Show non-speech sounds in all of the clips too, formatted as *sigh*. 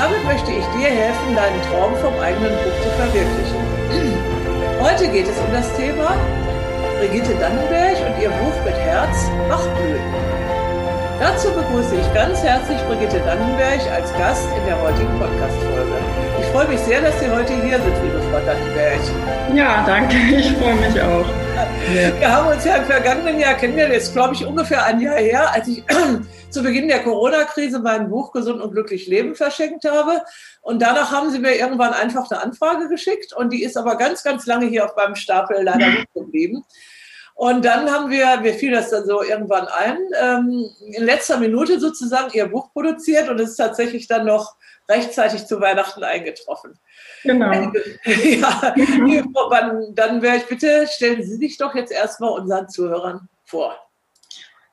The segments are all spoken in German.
Damit möchte ich dir helfen, deinen Traum vom eigenen Buch zu verwirklichen. Heute geht es um das Thema Brigitte Dannenberg und ihr Buch mit Herz Bachblüten. Dazu begrüße ich ganz herzlich Brigitte Dannenberg als Gast in der heutigen Podcast-Folge. Ich freue mich sehr, dass Sie heute hier sind, liebe Frau Dannenberg. Ja, danke. Ich freue mich auch. Wir haben uns ja im vergangenen Jahr kennengelernt, jetzt glaube ich ungefähr ein Jahr her, als ich zu Beginn der Corona-Krise mein Buch Gesund und glücklich leben verschenkt habe. Und danach haben sie mir irgendwann einfach eine Anfrage geschickt und die ist aber ganz, ganz lange hier auf meinem Stapel leider nicht geblieben. Und dann haben wir, mir fiel das dann so irgendwann ein, ähm, in letzter Minute sozusagen ihr Buch produziert und es ist tatsächlich dann noch rechtzeitig zu Weihnachten eingetroffen. Genau. *laughs* ja, *laughs* dann wäre ich bitte, stellen Sie sich doch jetzt erstmal unseren Zuhörern vor.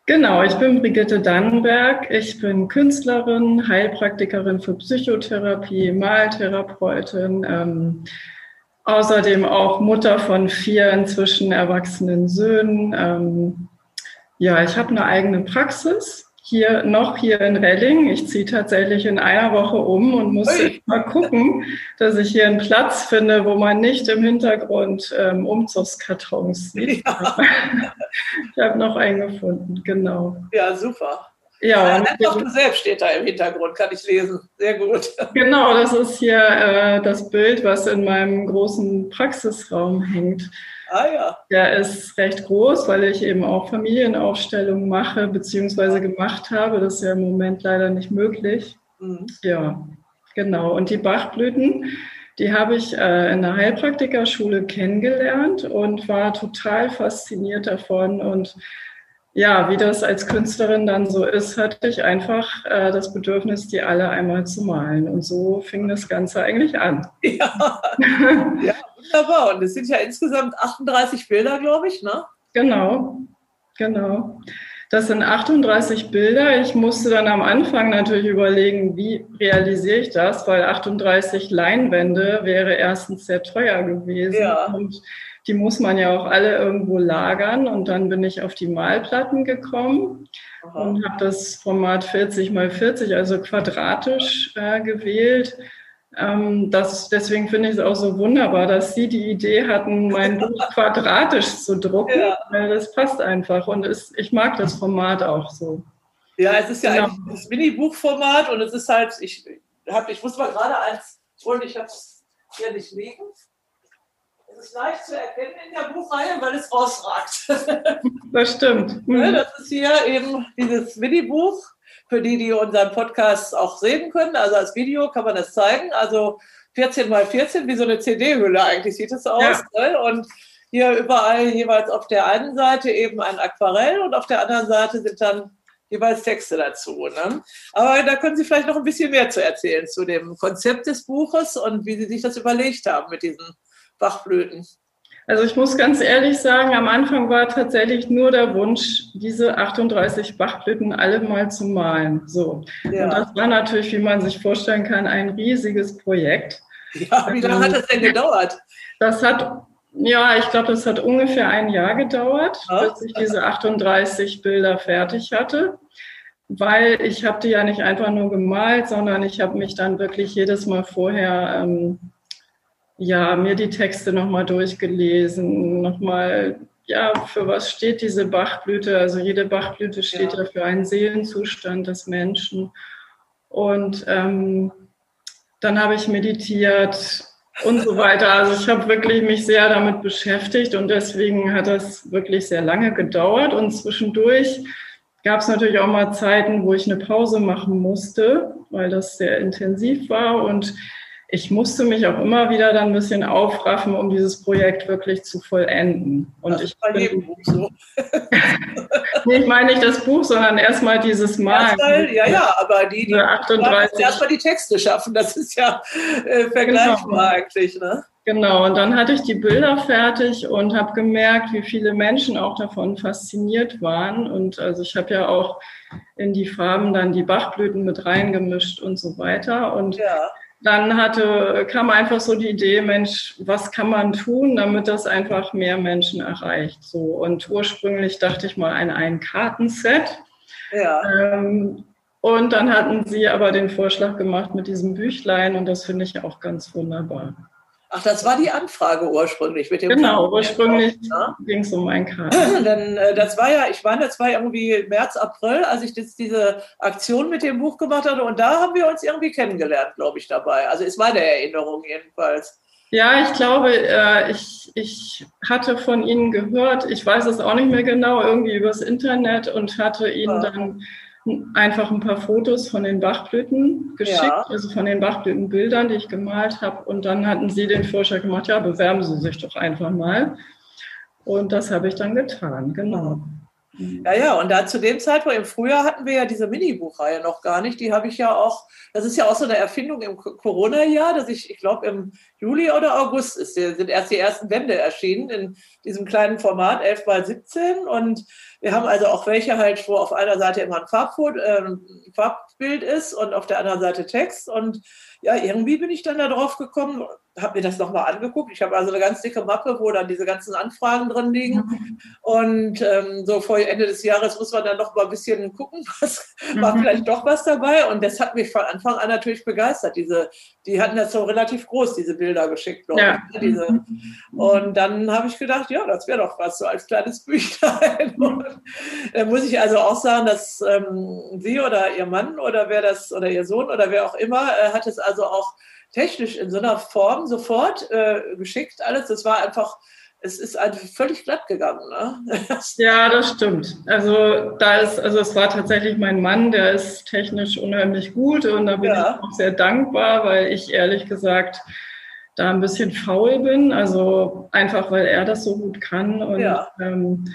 Genau, ich bin Brigitte Dannenberg. Ich bin Künstlerin, Heilpraktikerin für Psychotherapie, Maltherapeutin, ähm, außerdem auch Mutter von vier inzwischen erwachsenen Söhnen. Ähm, ja, ich habe eine eigene Praxis hier noch hier in Relling. Ich ziehe tatsächlich in einer Woche um und muss *laughs* mal gucken, dass ich hier einen Platz finde, wo man nicht im Hintergrund ähm, Umzugskartons sieht. Ja. *laughs* ich habe noch einen gefunden, genau. Ja, super. Ja, ja und du selbst steht da im Hintergrund, kann ich lesen. Sehr gut. Genau, das ist hier äh, das Bild, was in meinem großen Praxisraum hängt. Ah ja. Der ist recht groß, weil ich eben auch Familienaufstellungen mache, beziehungsweise gemacht habe. Das ist ja im Moment leider nicht möglich. Mhm. Ja, genau. Und die Bachblüten, die habe ich äh, in der Heilpraktikerschule kennengelernt und war total fasziniert davon. Und ja, wie das als Künstlerin dann so ist, hatte ich einfach äh, das Bedürfnis, die alle einmal zu malen. Und so fing das Ganze eigentlich an. *laughs* Ja, ja wunderbar. Und es sind ja insgesamt 38 Bilder, glaube ich, ne? Genau, genau. Das sind 38 Bilder. Ich musste dann am Anfang natürlich überlegen, wie realisiere ich das, weil 38 Leinwände wäre erstens sehr teuer gewesen. Ja. Und die muss man ja auch alle irgendwo lagern. Und dann bin ich auf die Malplatten gekommen Aha. und habe das Format 40 mal 40, also quadratisch äh, gewählt. Ähm, das, deswegen finde ich es auch so wunderbar, dass Sie die Idee hatten, mein *laughs* Buch quadratisch zu drucken, ja. weil das passt einfach und es, ich mag das Format auch so. Ja, es ist ja genau. ein das Mini-Buchformat und es ist halt, ich, hab, ich muss mal gerade eins holen, ich habe es hier nicht liegen. Es ist leicht zu erkennen in der Buchreihe, weil es rausragt. *laughs* Das stimmt. *laughs* Mhm. Das ist hier eben dieses Mini-Buch für die, die unseren Podcast auch sehen können. Also als Video kann man das zeigen. Also 14 mal 14, wie so eine CD-Hülle eigentlich sieht es aus. Ja. Und hier überall jeweils auf der einen Seite eben ein Aquarell und auf der anderen Seite sind dann jeweils Texte dazu. Ne? Aber da können Sie vielleicht noch ein bisschen mehr zu erzählen zu dem Konzept des Buches und wie Sie sich das überlegt haben mit diesen Bachblüten. Also ich muss ganz ehrlich sagen, am Anfang war tatsächlich nur der Wunsch, diese 38 Bachblüten alle mal zu malen. So. Ja. Und das war natürlich, wie man sich vorstellen kann, ein riesiges Projekt. Ja, wie lange hat das denn gedauert? Das hat, ja, ich glaube, das hat ungefähr ein Jahr gedauert, ja. bis ich diese 38 Bilder fertig hatte. Weil ich habe die ja nicht einfach nur gemalt, sondern ich habe mich dann wirklich jedes Mal vorher ähm, ja, mir die Texte nochmal durchgelesen, nochmal, ja, für was steht diese Bachblüte? Also jede Bachblüte steht ja, ja für einen Seelenzustand des Menschen. Und ähm, dann habe ich meditiert und so weiter. Also ich habe wirklich mich sehr damit beschäftigt und deswegen hat das wirklich sehr lange gedauert. Und zwischendurch gab es natürlich auch mal Zeiten, wo ich eine Pause machen musste, weil das sehr intensiv war und ich musste mich auch immer wieder dann ein bisschen aufraffen, um dieses Projekt wirklich zu vollenden. Und das ich bin, so. *laughs* Nee, ich meine nicht das Buch, sondern erstmal dieses Mal. Erstmal, ja, ja, aber die, die 38. erstmal die Texte schaffen, das ist ja äh, vergleichbar genau. eigentlich. Ne? Genau, und dann hatte ich die Bilder fertig und habe gemerkt, wie viele Menschen auch davon fasziniert waren. Und also ich habe ja auch in die Farben dann die Bachblüten mit reingemischt und so weiter. Und ja. Dann hatte, kam einfach so die Idee, Mensch, was kann man tun, damit das einfach mehr Menschen erreicht? So. Und ursprünglich dachte ich mal an ein Kartenset. Ja. Ähm, und dann hatten sie aber den Vorschlag gemacht mit diesem Büchlein und das finde ich auch ganz wunderbar. Ach, das war die Anfrage ursprünglich mit dem Genau, Karten ursprünglich ne? ging es um ein Karten. *clears throat* Denn äh, das war ja, ich meine, das war irgendwie März, April, als ich das, diese Aktion mit dem Buch gemacht hatte und da haben wir uns irgendwie kennengelernt, glaube ich, dabei. Also ist meine Erinnerung jedenfalls. Ja, ich glaube, äh, ich, ich hatte von Ihnen gehört, ich weiß es auch nicht mehr genau, irgendwie übers Internet und hatte Ihnen ja. dann einfach ein paar Fotos von den Bachblüten geschickt, ja. also von den Bachblütenbildern, die ich gemalt habe. Und dann hatten sie den Vorschlag gemacht, ja, bewerben Sie sich doch einfach mal. Und das habe ich dann getan, genau. Ja, ja, und da zu dem Zeitpunkt im Frühjahr hatten wir ja diese Mini-Buchreihe noch gar nicht. Die habe ich ja auch, das ist ja auch so eine Erfindung im Corona-Jahr, dass ich, ich glaube, im Juli oder August ist, sind erst die ersten Bände erschienen in diesem kleinen Format, 11 mal 17. Und wir haben also auch welche halt, wo auf einer Seite immer ein Farbfoto, äh, Farbbild ist und auf der anderen Seite Text. Und ja, irgendwie bin ich dann da drauf gekommen, habe mir das nochmal angeguckt. Ich habe also eine ganz dicke Mappe, wo dann diese ganzen Anfragen drin liegen. Mhm. Und ähm, so vor Ende des Jahres muss man dann noch mal ein bisschen gucken, *laughs* was mhm. war vielleicht doch was dabei. Und das hat mich von Anfang an natürlich begeistert. Diese, die hatten das so relativ groß, diese Bilder geschickt. Ja. Ich, ne, diese. Mhm. Und dann habe ich gedacht, ja, das wäre doch was, so als kleines *laughs* Büchlein. Und da muss ich also auch sagen, dass ähm, Sie oder Ihr Mann oder wer das, oder Ihr Sohn oder wer auch immer, äh, hat es also auch technisch in so einer Form sofort äh, geschickt alles. Das war einfach, es ist einfach völlig glatt gegangen. Ne? *laughs* ja, das stimmt. Also da ist, also es war tatsächlich mein Mann, der ist technisch unheimlich gut und da bin ja. ich auch sehr dankbar, weil ich ehrlich gesagt da ein bisschen faul bin. Also einfach, weil er das so gut kann und ja, ähm,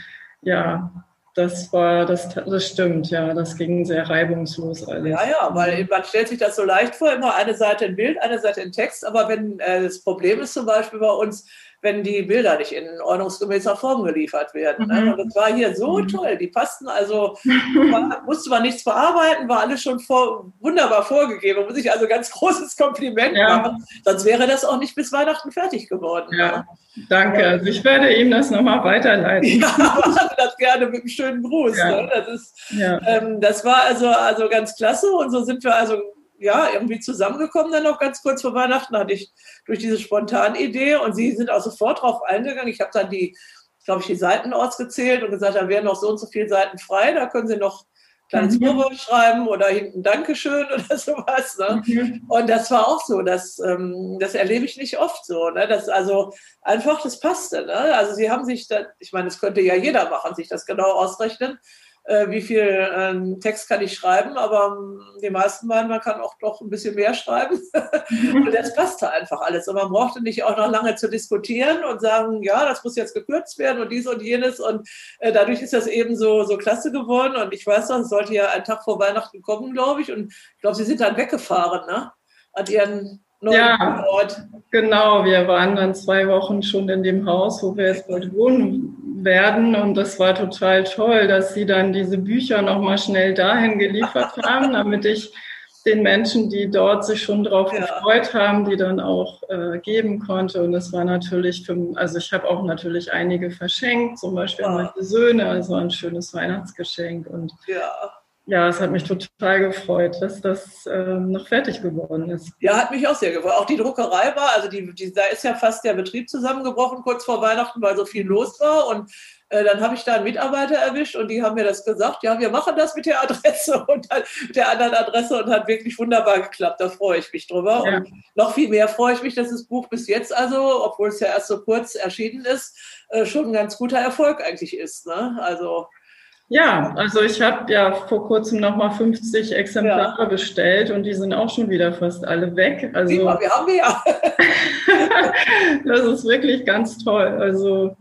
ja das war, das, das stimmt, ja, das ging sehr reibungslos alles. Ja, ja, weil man stellt sich das so leicht vor, immer eine Seite in Bild, eine Seite in Text, aber wenn äh, das Problem ist zum Beispiel bei uns, wenn die Bilder nicht in ordnungsgemäßer Form geliefert werden. Ne? Mhm. Und das war hier so mhm. toll. Die passten also, *laughs* war, musste man nichts bearbeiten, war alles schon vor, wunderbar vorgegeben. Muss ich also ganz *laughs* großes Kompliment ja. machen. Sonst wäre das auch nicht bis Weihnachten fertig geworden. Ja, ne? danke. Also ich werde ihm das nochmal weiterleiten. Ja, *laughs* machen das gerne mit einem schönen Gruß. Ja. Ne? Das, ist, ähm, das war also, also ganz klasse. Und so sind wir also ja, irgendwie zusammengekommen dann noch ganz kurz vor Weihnachten, hatte ich durch diese spontane Idee und sie sind auch sofort drauf eingegangen. Ich habe dann die, glaube ich, die Seiten ausgezählt und gesagt, da wären noch so und so viele Seiten frei, da können Sie noch kleines mhm. Vorwort schreiben oder hinten Dankeschön *laughs* oder sowas. Ne? Mhm. Und das war auch so, das, ähm, das erlebe ich nicht oft so. Ne? Das also einfach, das passte. Ne? Also sie haben sich, da, ich meine, das könnte ja jeder machen, sich das genau ausrechnen äh, wie viel äh, Text kann ich schreiben, aber ähm, die meisten meinen, man kann auch doch ein bisschen mehr schreiben. und das passte einfach alles. Und man brauchte nicht auch noch lange zu diskutieren und sagen, ja, das muss jetzt gekürzt werden und dies und jenes. Und äh, dadurch ist das eben so, so klasse geworden. Und ich weiß noch, es sollte ja ein Tag vor Weihnachten kommen, glaube ich. Und ich glaube, Sie sind dann weggefahren, ne? An Ihren ja, Ort. Genau, wir waren dann zwei Wochen schon in dem Haus, wo wir jetzt bald wohnen werden. Und das war total toll, dass sie dann diese Bücher nochmal schnell dahin geliefert *laughs* haben, damit ich den Menschen, die dort sich schon drauf ja. gefreut haben, die dann auch äh, geben konnte. Und es war natürlich, für, also ich habe auch natürlich einige verschenkt, zum Beispiel ja. meine Söhne, also ein schönes Weihnachtsgeschenk. Und ja. Ja, es hat mich total gefreut, dass das ähm, noch fertig geworden ist. Ja, hat mich auch sehr gefreut. Auch die Druckerei war, also die, die, da ist ja fast der Betrieb zusammengebrochen kurz vor Weihnachten, weil so viel los war. Und äh, dann habe ich da einen Mitarbeiter erwischt und die haben mir das gesagt, ja, wir machen das mit der Adresse *laughs* und dann, mit der anderen Adresse und hat wirklich wunderbar geklappt. Da freue ich mich drüber. Ja. Und noch viel mehr freue ich mich, dass das Buch bis jetzt also, obwohl es ja erst so kurz erschienen ist, äh, schon ein ganz guter Erfolg eigentlich ist. Ne? Also ja, also ich habe ja vor kurzem nochmal 50 Exemplare ja. bestellt und die sind auch schon wieder fast alle weg. Also wir haben ja. *laughs* das ist wirklich ganz toll. Also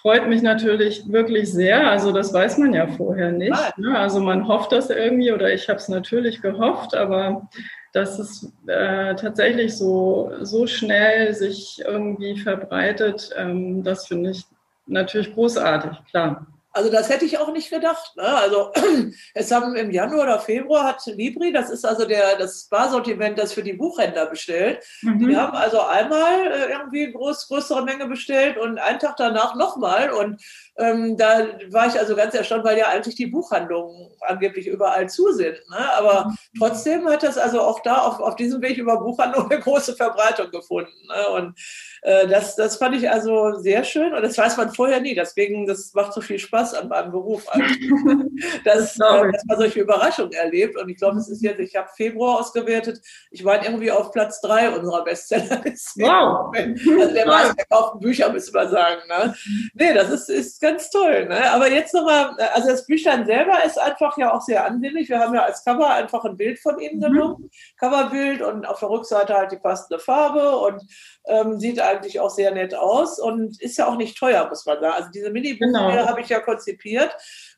freut mich natürlich wirklich sehr. Also das weiß man ja vorher nicht. Ne? Also man hofft das irgendwie oder ich habe es natürlich gehofft, aber dass es äh, tatsächlich so, so schnell sich irgendwie verbreitet, ähm, das finde ich natürlich großartig, klar. Also das hätte ich auch nicht gedacht. Ne? Also *clears throat* es haben im Januar oder Februar hat Libri, das ist also der, das Barsortiment, das für die Buchhändler bestellt. Mhm. Die haben also einmal äh, irgendwie groß, größere Menge bestellt und einen Tag danach nochmal. Und ähm, da war ich also ganz erstaunt, weil ja eigentlich die Buchhandlungen angeblich überall zu sind. Ne? Aber mhm. trotzdem hat das also auch da auf, auf diesem Weg über Buchhandlungen eine große Verbreitung gefunden. Ne? Und äh, das, das fand ich also sehr schön und das weiß man vorher nie. Deswegen, das macht so viel Spaß an meinem Beruf. *laughs* dass, äh, dass man solche Überraschungen erlebt. Und ich glaube, es ist jetzt, ich habe Februar ausgewertet, ich war irgendwie auf Platz drei unserer Bestsellerliste. *laughs* Wow. *laughs* Also der meistverkauften Bücher, müssen wir sagen. Ne? Nee, das ist, ist ganz toll. Ne? Aber jetzt nochmal, also das Büchlein selber ist einfach ja auch sehr ansehnlich. Wir haben ja als Cover einfach ein Bild von Ihnen mhm. genommen, Coverbild und auf der Rückseite halt die passende Farbe und ähm, sieht eigentlich auch sehr nett aus und ist ja auch nicht teuer, muss man sagen. Also diese Mini-Bücher genau. habe ich ja konzipiert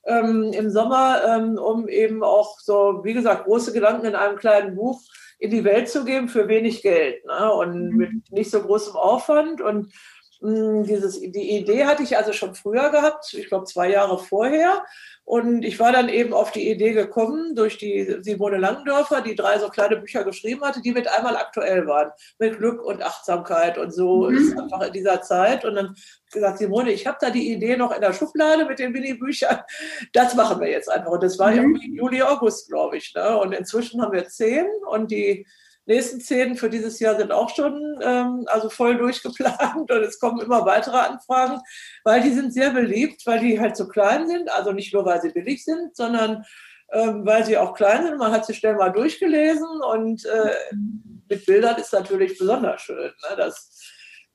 ähm, im Sommer, ähm, um eben auch so, wie gesagt, große Gedanken in einem kleinen Buch in die Welt zu geben für wenig Geld ne? und mhm. mit nicht so großem Aufwand und dieses, die Idee hatte ich also schon früher gehabt, ich glaube zwei Jahre vorher. Und ich war dann eben auf die Idee gekommen durch die Simone Langdörfer, die drei so kleine Bücher geschrieben hatte, die mit einmal aktuell waren, mit Glück und Achtsamkeit und so mhm. ist einfach in dieser Zeit. Und dann gesagt, Simone, ich habe da die Idee noch in der Schublade mit den Mini-Büchern. Das machen wir jetzt einfach. Und das war mhm. irgendwie Juli, August, glaube ich. Ne? Und inzwischen haben wir zehn und die nächsten zehn für dieses Jahr sind auch schon ähm, also voll *laughs* durchgeplant und es kommen immer weitere Anfragen, weil die sind sehr beliebt, weil die halt so klein sind, also nicht nur, weil sie billig sind, sondern ähm, weil sie auch klein sind. Man hat sie schnell mal durchgelesen und äh, mit Bildern ist natürlich besonders schön. Ne? Das,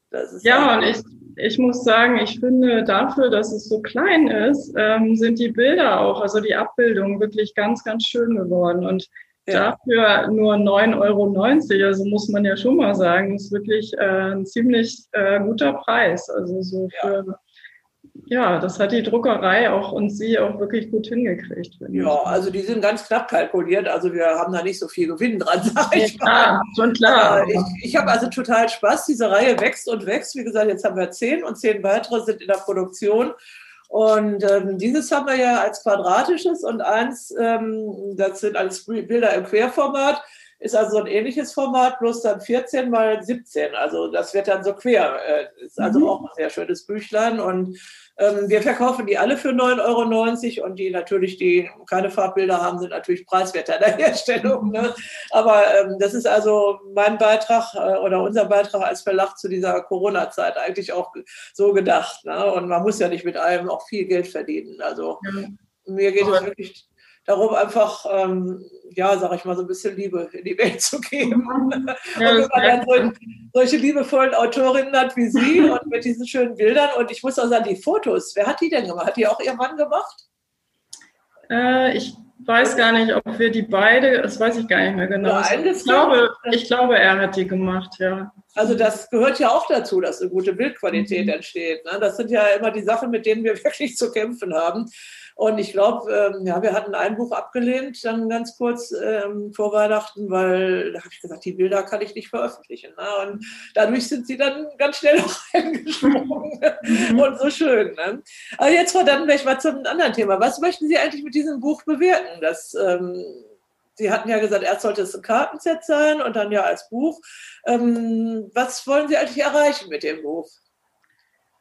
das ja, und ich, ich muss sagen, ich finde dafür, dass es so klein ist, ähm, sind die Bilder auch, also die Abbildungen wirklich ganz, ganz schön geworden. Und ja. Dafür nur 9,90 Euro, also muss man ja schon mal sagen, ist wirklich äh, ein ziemlich äh, guter Preis. Also so für, ja. ja. das hat die Druckerei auch und sie auch wirklich gut hingekriegt. Ja, ich. also die sind ganz knapp kalkuliert, also wir haben da nicht so viel Gewinn dran, *laughs* sag ich ja, mal. schon klar. ich, ich habe also total Spaß, diese Reihe wächst und wächst. Wie gesagt, jetzt haben wir zehn und zehn weitere sind in der Produktion. Und ähm, dieses haben wir ja als quadratisches und eins, ähm, das sind alles Bilder im Querformat, ist also so ein ähnliches Format, bloß dann 14 mal 17. Also das wird dann so quer. Äh, ist also mhm. auch ein sehr schönes Büchlein. Und wir verkaufen die alle für 9,90 Euro und die natürlich, die keine Farbbilder haben, sind natürlich preiswerter in der Herstellung. Ne? Aber ähm, das ist also mein Beitrag äh, oder unser Beitrag als Verlag zu dieser Corona-Zeit eigentlich auch so gedacht. Ne? Und man muss ja nicht mit allem auch viel Geld verdienen. Also ja. mir geht es wirklich darum, einfach, ähm, ja, sag ich mal, so ein bisschen Liebe in die Welt zu geben. Ja, *laughs* und wenn man dann so, solche liebevollen Autorinnen hat wie Sie *laughs* und mit diesen schönen Bildern und ich muss auch sagen, die Fotos, wer hat die denn gemacht? Hat die auch Ihr Mann gemacht? Äh, ich weiß gar nicht, ob wir die beide, das weiß ich gar nicht mehr genau. Ich glaube, ich glaube, er hat die gemacht, ja. Also das gehört ja auch dazu, dass eine gute Bildqualität mhm. entsteht. Ne? Das sind ja immer die Sachen, mit denen wir *laughs* wirklich zu kämpfen haben. Und ich glaube, ähm, ja, wir hatten ein Buch abgelehnt, dann ganz kurz ähm, vor Weihnachten, weil da habe ich gesagt, die Bilder kann ich nicht veröffentlichen. Ne? Und dadurch sind sie dann ganz schnell *laughs* auch eingesprungen mhm. und so schön. Ne? Aber jetzt dann vielleicht mal zum anderen Thema. Was möchten Sie eigentlich mit diesem Buch bewirken? Das, ähm, Sie hatten ja gesagt, erst sollte es ein Kartenset sein und dann ja als Buch. Ähm, was wollen Sie eigentlich erreichen mit dem Buch?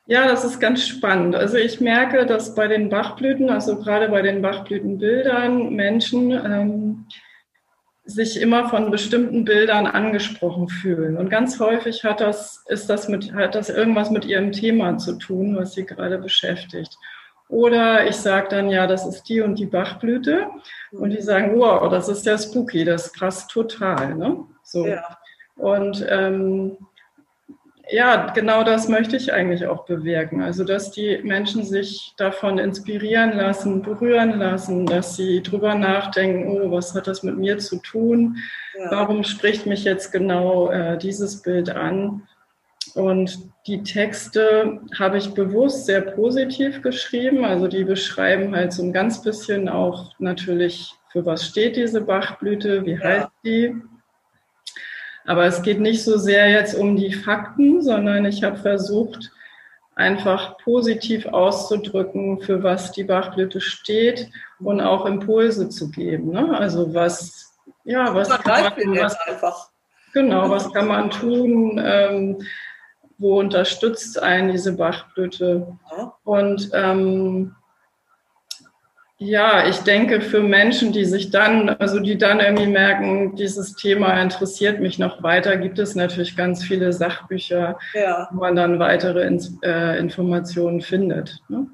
Ja, das ist ganz spannend. Also ich merke, dass bei den Bachblüten, also gerade bei den Bachblütenbildern, Menschen ähm, sich immer von bestimmten Bildern angesprochen fühlen. Und ganz häufig hat das, ist das mit, hat das irgendwas mit ihrem Thema zu tun, was sie gerade beschäftigt. Oder ich sage dann, ja, das ist die und die Bachblüte. Und die sagen, wow, das ist ja spooky, das passt total. Ne? So. Ja. Und ähm, ja, genau das möchte ich eigentlich auch bewirken. Also, dass die Menschen sich davon inspirieren lassen, berühren lassen, dass sie drüber nachdenken, oh, was hat das mit mir zu tun? Ja. Warum spricht mich jetzt genau äh, dieses Bild an? Und die Texte habe ich bewusst sehr positiv geschrieben. Also die beschreiben halt so ein ganz bisschen auch natürlich, für was steht diese Bachblüte, wie heißt die. Aber es geht nicht so sehr jetzt um die Fakten, sondern ich habe versucht, einfach positiv auszudrücken, für was die Bachblüte steht und auch Impulse zu geben. Ne? Also was, ja, was kann man, was, einfach. Genau, was kann man tun? Ähm, wo unterstützt einen diese Bachblüte? Und ähm, ja, ich denke für Menschen, die sich dann, also die dann irgendwie merken, dieses Thema interessiert mich noch weiter, gibt es natürlich ganz viele Sachbücher, ja. wo man dann weitere Ins äh, Informationen findet. Ne?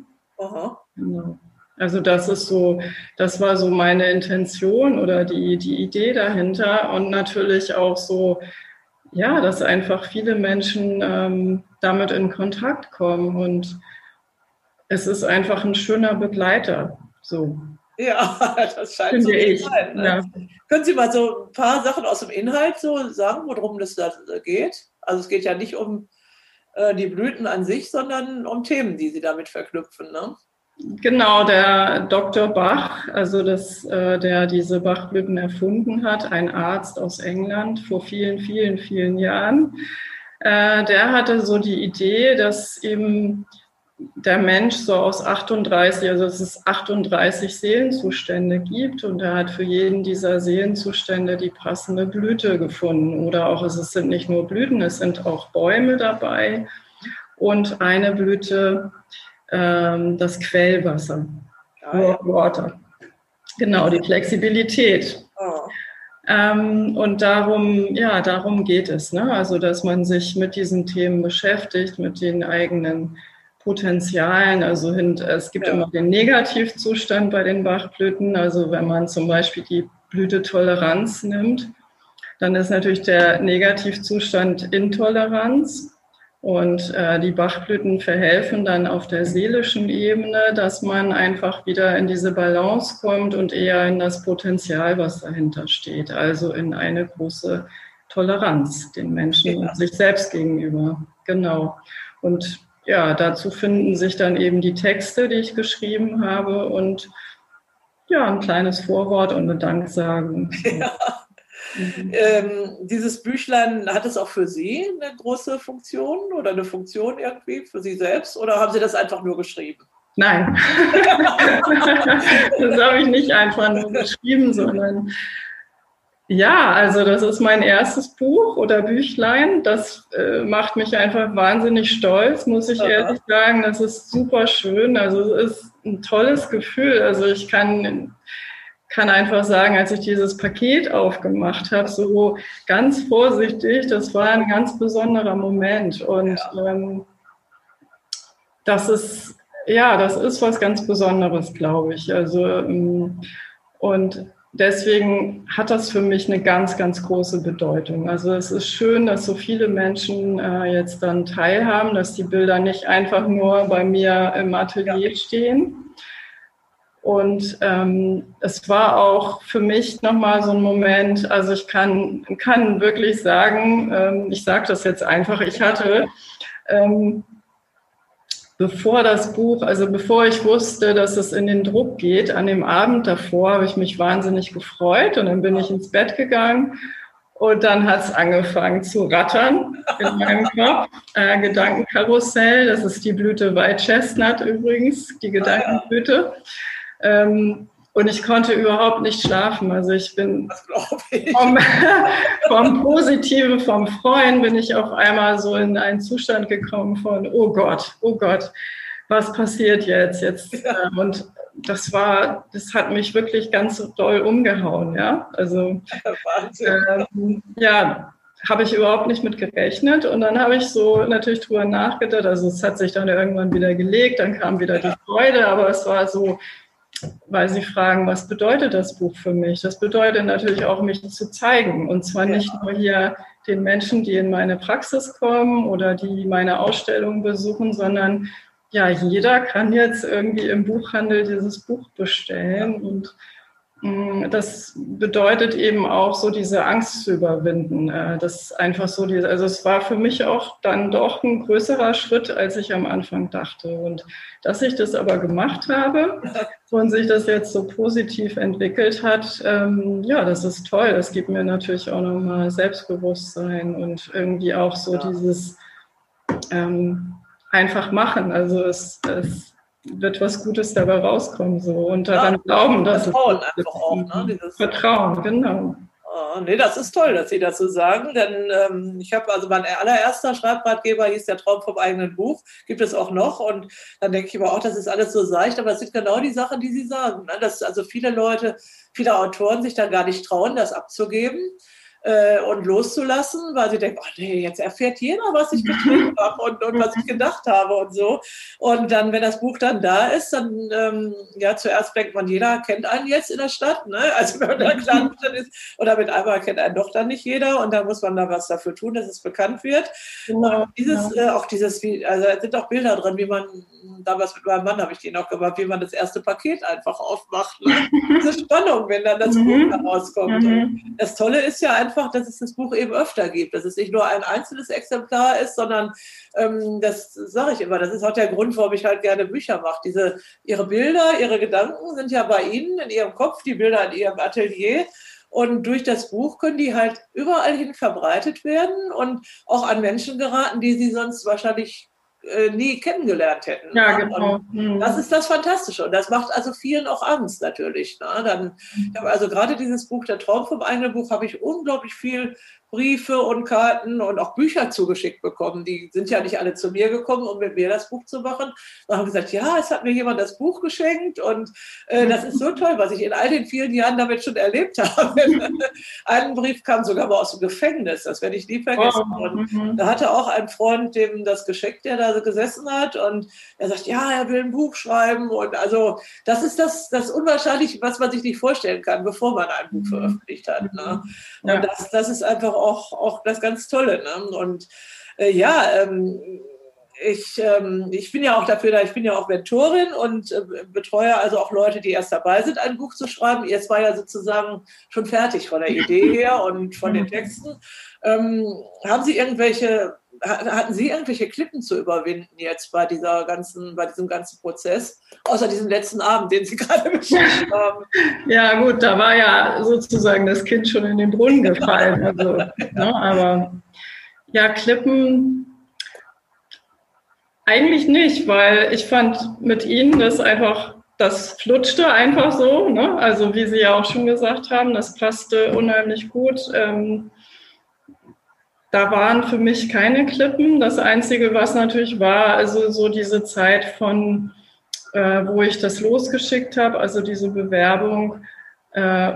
Genau. Also das ist so, das war so meine Intention oder die, die Idee dahinter und natürlich auch so, ja, dass einfach viele Menschen ähm, damit in Kontakt kommen und es ist einfach ein schöner Begleiter. So. Ja, *laughs* das scheint Finde so ich. zu sein. Ne? Ja. Können Sie mal so ein paar Sachen aus dem Inhalt so sagen, worum das da geht? Also es geht ja nicht um äh, die Blüten an sich, sondern um Themen, die Sie damit verknüpfen. Ne? Genau, der Dr. Bach, also das, äh, der diese Bachblüten erfunden hat, ein Arzt aus England vor vielen, vielen, vielen Jahren, äh, der hatte so die Idee, dass eben der Mensch so aus 38, also dass es 38 Seelenzustände gibt und er hat für jeden dieser Seelenzustände die passende Blüte gefunden. Oder auch es sind nicht nur Blüten, es sind auch Bäume dabei und eine Blüte, ähm, das Quellwasser, ah, Water. Genau, die Flexibilität. Oh. Ähm, und darum, ja, darum geht es. Ne? Also, dass man sich mit diesen Themen beschäftigt, mit den eigenen Potenzialen. Also es gibt ja. immer den Negativzustand bei den Bachblüten. Also wenn man zum Beispiel die Blütetoleranz nimmt, dann ist natürlich der Negativzustand Intoleranz. Und äh, die Bachblüten verhelfen dann auf der seelischen Ebene, dass man einfach wieder in diese Balance kommt und eher in das Potenzial, was dahinter steht. Also in eine große Toleranz den Menschen und sich selbst gegenüber. Genau. Und ja, dazu finden sich dann eben die Texte, die ich geschrieben habe und ja, ein kleines Vorwort und eine Danksagung. Ja. Mhm. Ähm, dieses Büchlein, hat es auch für Sie eine große Funktion oder eine Funktion irgendwie für Sie selbst oder haben Sie das einfach nur geschrieben? Nein, *laughs* das habe ich nicht einfach nur geschrieben, sondern ja, also das ist mein erstes Buch oder Büchlein. Das äh, macht mich einfach wahnsinnig stolz, muss ich Aha. ehrlich sagen. Das ist super schön. Also es ist ein tolles Gefühl. Also ich kann, kann einfach sagen, als ich dieses Paket aufgemacht habe, so ganz vorsichtig, das war ein ganz besonderer Moment. Und ja. ähm, das ist, ja, das ist was ganz Besonderes, glaube ich. Also ähm, und deswegen hat das für mich eine ganz, ganz große Bedeutung. Also es ist schön, dass so viele Menschen äh, jetzt dann teilhaben, dass die Bilder nicht einfach nur bei mir im Atelier ja. stehen. Und ähm, es war auch für mich nochmal so ein Moment, also ich kann, kann wirklich sagen, ähm, ich sage das jetzt einfach, ich hatte ähm, bevor das Buch, also bevor ich wusste, dass es in den Druck geht, an dem Abend davor habe ich mich wahnsinnig gefreut und dann bin ich ins Bett gegangen und dann hat es angefangen zu rattern in meinem *laughs* Kopf. Äh, Gedankenkarussell, das ist die Blüte White Chestnut übrigens, die Gedankenblüte. Ähm, und ich konnte überhaupt nicht schlafen. Also ich bin ich. Vom, *laughs* vom Positiven, vom Freuen bin ich auf einmal so in einen Zustand gekommen von, oh Gott, oh Gott, was passiert jetzt? jetzt ja. Ähm, und das war, das hat mich wirklich ganz doll umgehauen, ja. Also ähm, ja, habe ich überhaupt nicht mit gerechnet. Und dann habe ich so natürlich drüber nachgedacht. Also es hat sich dann irgendwann wieder gelegt, dann kam wieder die Freude, aber es war so, weil Sie fragen, was bedeutet das Buch für mich? Das bedeutet natürlich auch, mich zu zeigen. Und zwar nicht nur hier den Menschen, die in meine Praxis kommen oder die meine Ausstellung besuchen, sondern ja, jeder kann jetzt irgendwie im Buchhandel dieses Buch bestellen. Und das bedeutet eben auch so diese Angst zu überwinden. Äh, das ist einfach so, also es war für mich auch dann doch ein größerer Schritt, als ich am Anfang dachte. Und dass ich das aber gemacht habe *laughs* und sich das jetzt so positiv entwickelt hat, ähm, ja, das ist toll. Das gibt mir natürlich auch nochmal Selbstbewusstsein und irgendwie auch so dieses ähm, einfach machen. Also es, es wird was Gutes dabei rauskommen so und daran ja, glauben, dass Vertrauen es einfach auch, ne? Dieses Vertrauen, genau. Oh, nee, das ist toll, dass Sie das so sagen, denn ähm, ich habe, also mein allererster Schreibratgeber hieß der Traum vom eigenen Buch, gibt es auch noch und dann denke ich immer, auch das ist alles so seicht, aber es sind genau die Sachen, die Sie sagen, ne? dass also viele Leute, viele Autoren sich da gar nicht trauen, das abzugeben äh, und loszulassen, weil sie denken, oh nee, jetzt erfährt jeder, was ich geschrieben *laughs* habe und, und was ich gedacht habe und so. Und dann, wenn das Buch dann da ist, dann, ähm, ja, zuerst denkt man, jeder kennt einen jetzt in der Stadt, ne? *laughs* Also wenn man da klar ist, oder mit einmal kennt einen doch dann nicht jeder und dann muss man da was dafür tun, dass es bekannt wird. Genau. dieses, ja. äh, auch dieses, also da sind auch Bilder drin, wie man, damals mit meinem Mann habe ich den auch gemacht, wie man das erste Paket einfach aufmacht. Ne? *laughs* Diese Spannung, wenn dann das mhm. Buch herauskommt. Mhm. das Tolle ist ja einfach, einfach, dass es das Buch eben öfter gibt, dass es nicht nur ein einzelnes Exemplar ist, sondern ähm, das sage ich immer, das ist auch der Grund, warum ich halt gerne Bücher mache. Diese, ihre Bilder, ihre Gedanken sind ja bei Ihnen in Ihrem Kopf, die Bilder in Ihrem Atelier. Und durch das Buch können die halt überall hin verbreitet werden und auch an Menschen geraten, die sie sonst wahrscheinlich äh, nie kennengelernt hätten. Ja, ne? genau. Mhm. Das ist das Fantastische. Und das macht also vielen auch Angst natürlich. Ne? Dann, ich habe also gerade dieses Buch, der Traum vom eigenen Buch, habe ich unglaublich viel Briefe und Karten und auch Bücher zugeschickt bekommen. Die sind ja nicht alle zu mir gekommen, um mit mir das Buch zu machen. Da haben gesagt, ja, es hat mir jemand das Buch geschenkt und äh, das ist so toll, was ich in all den vielen Jahren damit schon erlebt habe. *laughs* ein Brief kam sogar mal aus dem Gefängnis, das werde ich nie vergessen. Oh, und mhm. da hatte auch ein Freund dem das geschenkt, der da gesessen hat und er sagt, ja, er will ein Buch schreiben und also das ist das, das Unwahrscheinliche, was man sich nicht vorstellen kann, bevor man ein Buch mhm. veröffentlicht hat. Ne? Und das, das ist einfach auch, auch das ganz Tolle. Ne? Und äh, ja, ähm, ich, ähm, ich bin ja auch dafür da, ich bin ja auch Mentorin und äh, betreue also auch Leute, die erst dabei sind, ein Buch zu schreiben. Jetzt war ja sozusagen schon fertig von der Idee her und von den Texten. Ähm, haben Sie irgendwelche hatten Sie irgendwelche Klippen zu überwinden jetzt bei dieser ganzen, bei diesem ganzen Prozess, außer diesem letzten Abend, den Sie *laughs* gerade beschrieben haben? Ja, gut, da war ja sozusagen das Kind schon in den Brunnen gefallen. Also, ne, aber ja, Klippen eigentlich nicht, weil ich fand mit Ihnen das einfach, das flutschte einfach so. Ne? Also wie Sie ja auch schon gesagt haben, das passte unheimlich gut. Ähm, da waren für mich keine Klippen. Das Einzige, was natürlich war, also so diese Zeit von, äh, wo ich das losgeschickt habe, also diese Bewerbung. Äh,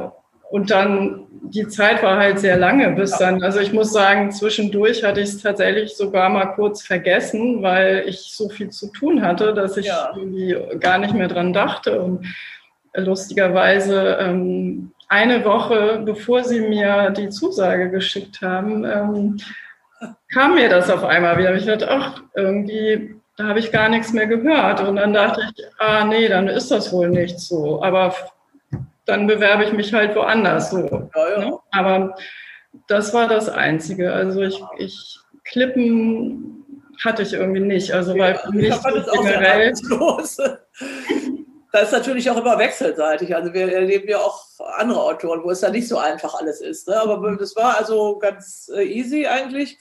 und dann, die Zeit war halt sehr lange bis dann. Also ich muss sagen, zwischendurch hatte ich es tatsächlich sogar mal kurz vergessen, weil ich so viel zu tun hatte, dass ich ja. irgendwie gar nicht mehr dran dachte. Und lustigerweise ähm, eine Woche bevor sie mir die Zusage geschickt haben, ähm, kam mir das auf einmal wieder. Ich dachte, ach, irgendwie, da habe ich gar nichts mehr gehört. Und dann dachte ich, ah, nee, dann ist das wohl nicht so. Aber dann bewerbe ich mich halt woanders so. Ja, ja. Ne? Aber das war das Einzige. Also ich, ich Klippen hatte ich irgendwie nicht. Also weil für mich generell *laughs* das ist natürlich auch immer wechselseitig. Also wir erleben ja auch andere Autoren, wo es da nicht so einfach alles ist. Ne? Aber das war also ganz äh, easy eigentlich.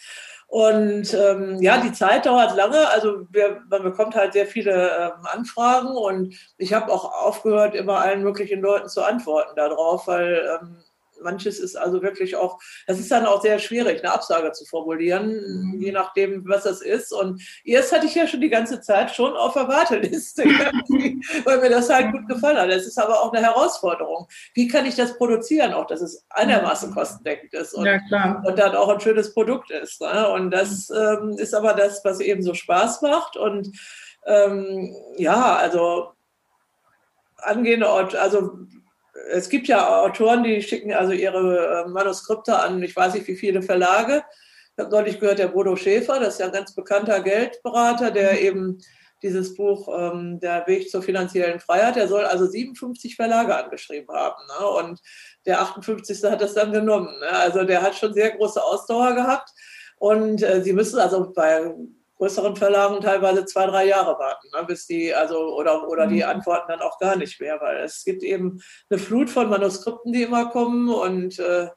Und ähm, ja, die Zeit dauert lange. Also wir, man bekommt halt sehr viele ähm, Anfragen und ich habe auch aufgehört, immer allen möglichen Leuten zu antworten darauf, weil ähm, manches ist also wirklich auch, das ist dann auch sehr schwierig, eine Absage zu formulieren, mhm. je nachdem, was das ist. Und erst hatte ich ja schon die ganze Zeit schon auf der Warteliste, *laughs* weil mir das halt gut gefallen hat. Es ist aber auch eine Herausforderung. Wie kann ich das produzieren, auch dass es einigermaßen kostendeckend ist und, ja, und dann auch ein schönes Produkt ist. Ne? Und das ähm, ist aber das, was eben so Spaß macht. Und ähm, ja, also angehende Ort, also es gibt ja Autoren, die schicken also ihre äh, Manuskripte an, ich weiß nicht wie viele Verlage. Ich habe neulich gehört, der Bodo Schäfer, das ist ja ein ganz bekannter Geldberater, der mhm. eben dieses Buch ähm, Der Weg zur finanziellen Freiheit. Der soll also 57 Verlage angeschrieben haben. Ne? Und der 58. hat das dann genommen. Ne? Also der hat schon sehr große Ausdauer gehabt. Und äh, sie müssen also bei größeren Verlagen teilweise zwei, drei Jahre warten, ne, bis die, also, oder, oder die mhm. antworten dann auch gar nicht mehr, weil es gibt eben eine Flut von Manuskripten, die immer kommen und äh,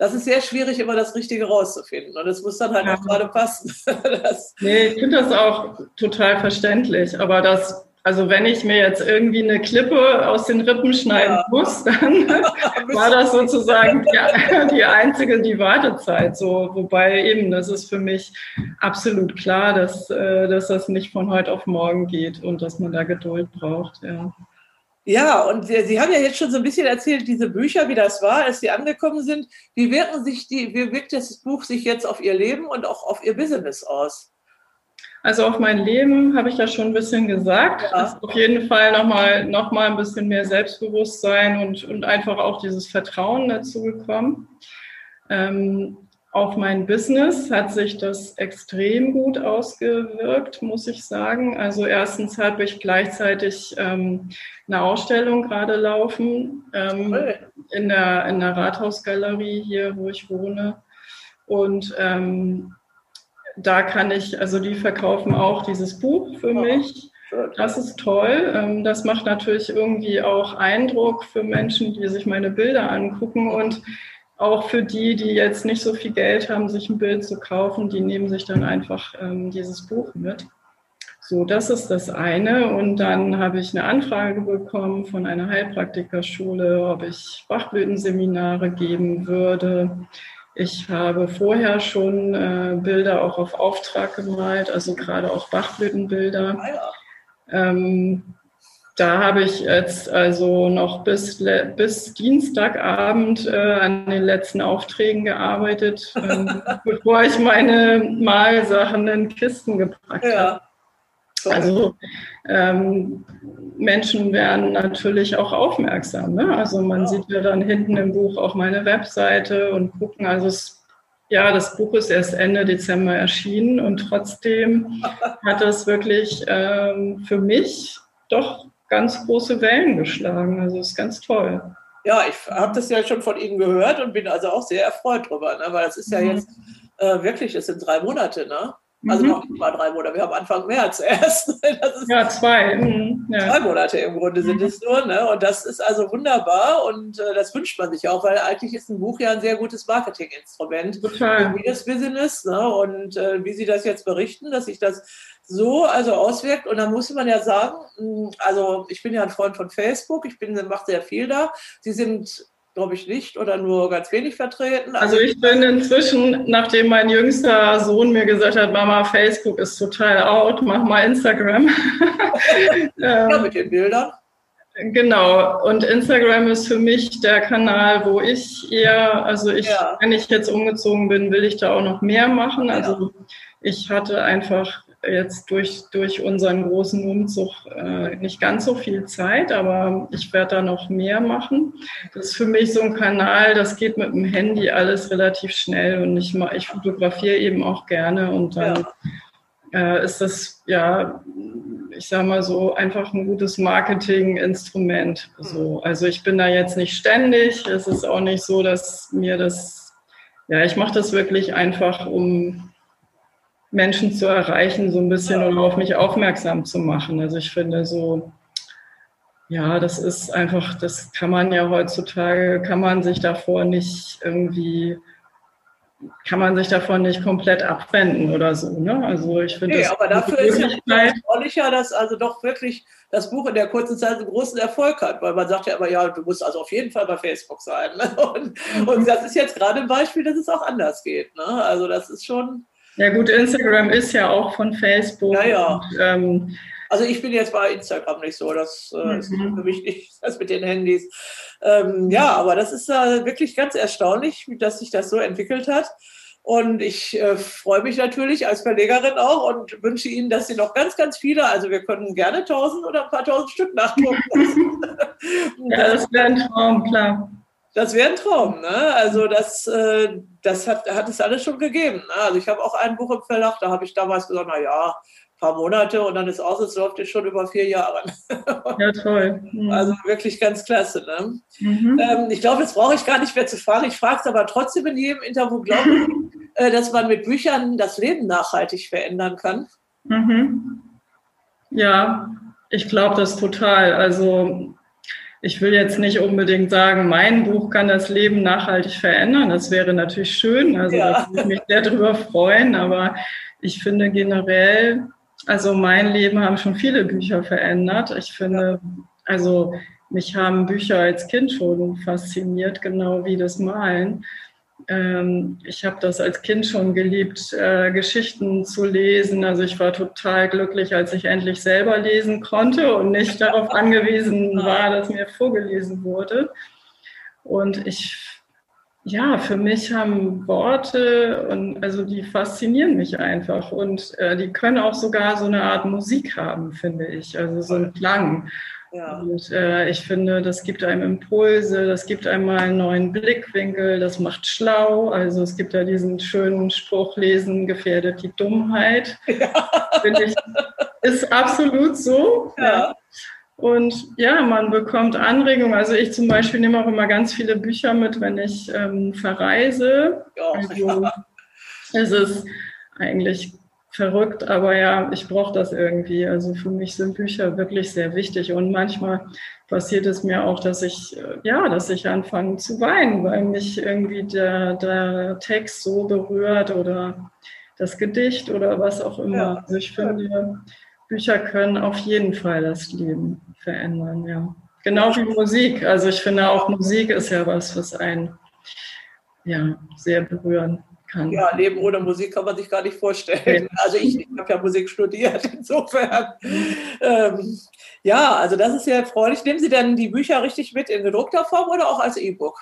das ist sehr schwierig, immer das Richtige rauszufinden. Und es muss dann halt ja. auch gerade passen. *laughs* das nee, ich finde das auch total verständlich. Aber das also wenn ich mir jetzt irgendwie eine Klippe aus den Rippen schneiden ja. muss, dann *laughs* war das sozusagen die, die, einzige, die Wartezeit. So, wobei eben, das ist für mich absolut klar, dass, äh, dass das nicht von heute auf morgen geht und dass man da Geduld braucht. Ja. Ja, und Sie, Sie haben ja jetzt schon so ein bisschen erzählt, diese Bücher, wie das war, als Sie angekommen sind. Wie wirken sich die, wie wirkt das Buch sich jetzt auf Ihr Leben und auch auf Ihr Business aus? Also auf mein Leben habe ich ja schon ein bisschen gesagt. Ja. Ist auf jeden Fall nochmal noch mal ein bisschen mehr Selbstbewusstsein und, und einfach auch dieses Vertrauen dazu gekommen. Ähm, auf mein Business hat sich das extrem gut ausgewirkt, muss ich sagen. Also erstens habe ich gleichzeitig ähm, eine Ausstellung gerade laufen ähm, in, der, in der Rathausgalerie hier, wo ich wohne. Und ähm, da kann ich, also die verkaufen auch dieses Buch für mich. Das ist toll. Ähm, das macht natürlich irgendwie auch Eindruck für Menschen, die sich meine Bilder angucken und auch für die, die jetzt nicht so viel Geld haben, sich ein Bild zu kaufen, die nehmen sich dann einfach ähm, dieses Buch mit. So, das ist das eine. Und dann habe ich eine Anfrage bekommen von einer Heilpraktikerschule, ob ich Bachblütenseminare geben würde. Ich habe vorher schon äh, Bilder auch auf Auftrag gemalt, also gerade auch Bachblütenbilder. Ah, ähm, da habe ich jetzt also noch bis, bis Dienstagabend äh, an den letzten Aufträgen gearbeitet, ähm, *laughs* bevor ich meine Malsachen in Kisten gepackt ja. habe. Also ähm, Menschen werden natürlich auch aufmerksam. Ne? Also man sieht ja dann hinten im Buch auch meine Webseite und gucken. Also es, ja, das Buch ist erst Ende Dezember erschienen und trotzdem *laughs* hat es wirklich ähm, für mich doch ganz große Wellen geschlagen. Also es ist ganz toll. Ja, ich habe das ja schon von Ihnen gehört und bin also auch sehr erfreut drüber, ne? weil das ist ja mhm. jetzt äh, wirklich, es sind drei Monate, ne? Also mhm. noch nicht mal drei Monate. Wir haben Anfang März erst. *laughs* ja, zwei. Mhm. Ja. Zwei Monate im Grunde sind mhm. es nur. Ne? Und das ist also wunderbar und äh, das wünscht man sich auch, weil eigentlich ist ein Buch ja ein sehr gutes Marketinginstrument Total. für das Business. Ne? Und äh, wie Sie das jetzt berichten, dass sich das so also auswirkt. Und da muss man ja sagen, hm, also ich bin ja ein Freund von Facebook, ich bin, mache sehr viel da. Sie sind glaube ich, nicht oder nur ganz wenig vertreten. Also, also ich bin inzwischen, nachdem mein jüngster Sohn mir gesagt hat, Mama, Facebook ist total out, mach mal Instagram. *laughs* ja, mit den Bildern. Genau, und Instagram ist für mich der Kanal, wo ich eher, also ich, ja. wenn ich jetzt umgezogen bin, will ich da auch noch mehr machen. Also ja. ich hatte einfach jetzt durch, durch unseren großen Umzug äh, nicht ganz so viel Zeit, aber ich werde da noch mehr machen. Das ist für mich so ein Kanal, das geht mit dem Handy alles relativ schnell und ich, ich fotografiere eben auch gerne und dann ja. äh, ist das, ja, ich sage mal so, einfach ein gutes Marketinginstrument. So. Also ich bin da jetzt nicht ständig, es ist auch nicht so, dass mir das, ja, ich mache das wirklich einfach, um Menschen zu erreichen, so ein bisschen oder auf mich aufmerksam zu machen. Also ich finde so, ja, das ist einfach, das kann man ja heutzutage, kann man sich davor nicht irgendwie, kann man sich davon nicht komplett abwenden oder so. Ne? Also ich finde nee, aber dafür ist ja erfreulicher, dass also doch wirklich das Buch in der kurzen Zeit einen großen Erfolg hat, weil man sagt ja immer, ja, du musst also auf jeden Fall bei Facebook sein. Ne? Und, mhm. und das ist jetzt gerade ein Beispiel, dass es auch anders geht. Ne? Also das ist schon, ja gut, Instagram ist ja auch von Facebook. Ja, ja. Und, ähm, also ich bin jetzt bei Instagram nicht so, das äh, ist mhm. für mich nicht *laughs* das mit den Handys. Ähm, ja, aber das ist äh, wirklich ganz erstaunlich, dass sich das so entwickelt hat. Und ich äh, freue mich natürlich als Verlegerin auch und wünsche Ihnen, dass Sie noch ganz, ganz viele, also wir können gerne tausend oder ein paar tausend Stück nachdrucken. *laughs* *laughs* ja, das wäre ein Traum, klar. Das wäre ein Traum, ne? Also das, äh, das hat, hat es alles schon gegeben. Ne? Also ich habe auch ein Buch im Verlag, da habe ich damals gesagt, na ja, paar Monate und dann ist aus, es läuft jetzt schon über vier Jahre. *laughs* Ja, toll. Mhm. Also wirklich ganz klasse. Ne? Mhm. Ähm, ich glaube, das brauche ich gar nicht mehr zu fragen. Ich frage es aber trotzdem in jedem Interview, glaube ich, *laughs* äh, dass man mit Büchern das Leben nachhaltig verändern kann. Mhm. Ja, ich glaube das total. Also ich will jetzt nicht unbedingt sagen, mein Buch kann das Leben nachhaltig verändern. Das wäre natürlich schön. Also ja. da würde ich mich sehr drüber freuen. Aber ich finde generell, also mein Leben haben schon viele Bücher verändert. Ich finde, also mich haben Bücher als Kind schon fasziniert, genau wie das Malen. Ähm, ich habe das als Kind schon geliebt, äh, Geschichten zu lesen. Also ich war total glücklich, als ich endlich selber lesen konnte und nicht darauf *laughs* angewiesen war, dass mir vorgelesen wurde. Und ich, ja, für mich haben Worte und also die faszinieren mich einfach und äh, die können auch sogar so eine Art Musik haben, finde ich. Also so ein Klang. Ja. Und äh, ich finde, das gibt einem Impulse, das gibt einmal einen neuen Blickwinkel, das macht schlau. Also es gibt ja diesen schönen Spruch, Lesen gefährdet die Dummheit. *laughs* Ja. Finde ich, ist absolut so. Ja. ja. Und ja, man bekommt Anregungen. Also ich zum Beispiel nehme auch immer ganz viele Bücher mit, wenn ich ähm, verreise. Ja. Also es ist eigentlich verrückt, aber ja, ich brauche das irgendwie. Also für mich sind Bücher wirklich sehr wichtig und manchmal passiert es mir auch, dass ich, äh, ja, dass ich anfange zu weinen, weil mich irgendwie der, der Text so berührt oder das Gedicht oder was auch immer. Ja. Also ich finde, Bücher können auf jeden Fall das Leben verändern, ja. Genau wie Musik. Also ich finde auch Musik ist ja was, was einen ja, sehr berühren kann. Ja, Leben ohne Musik kann man sich gar nicht vorstellen. Also ich, ich habe ja Musik studiert, *laughs* insofern. Ähm, ja, also das ist ja erfreulich. Nehmen Sie denn die Bücher richtig mit in gedruckter Form oder auch als E-Book?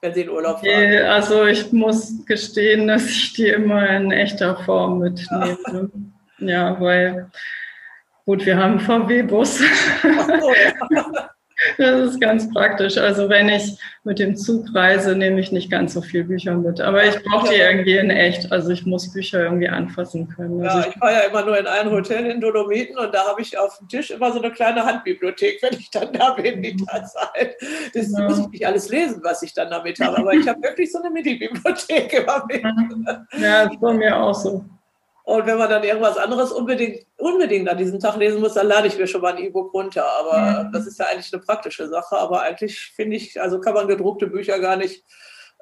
wenn Sie in Urlaub fahren? Also ich muss gestehen, dass ich die immer in echter Form mitnehme. Ja, ja weil gut, wir haben VW-Bus. So, ja. *laughs* Das ist ganz praktisch. Also wenn ich mit dem Zug reise, nehme ich nicht ganz so viel Bücher mit. Aber ich brauche die irgendwie in echt. Also ich muss Bücher irgendwie anfassen können. Also ja, ich war ja immer nur in einem Hotel in Dolomiten und da habe ich auf dem Tisch immer so eine kleine Handbibliothek, wenn ich dann da bin die Zeit. Das ja. muss ich nicht alles lesen, was ich dann damit habe. Aber ich habe wirklich so eine Mini-Bibliothek immer mit. Ja, das bei mir auch so. Und wenn man dann irgendwas anderes unbedingt, unbedingt an diesem Tag lesen muss, dann lade ich mir schon mal ein E-Book runter. Aber mhm. das ist ja eigentlich eine praktische Sache. Aber eigentlich finde ich, also kann man gedruckte Bücher gar nicht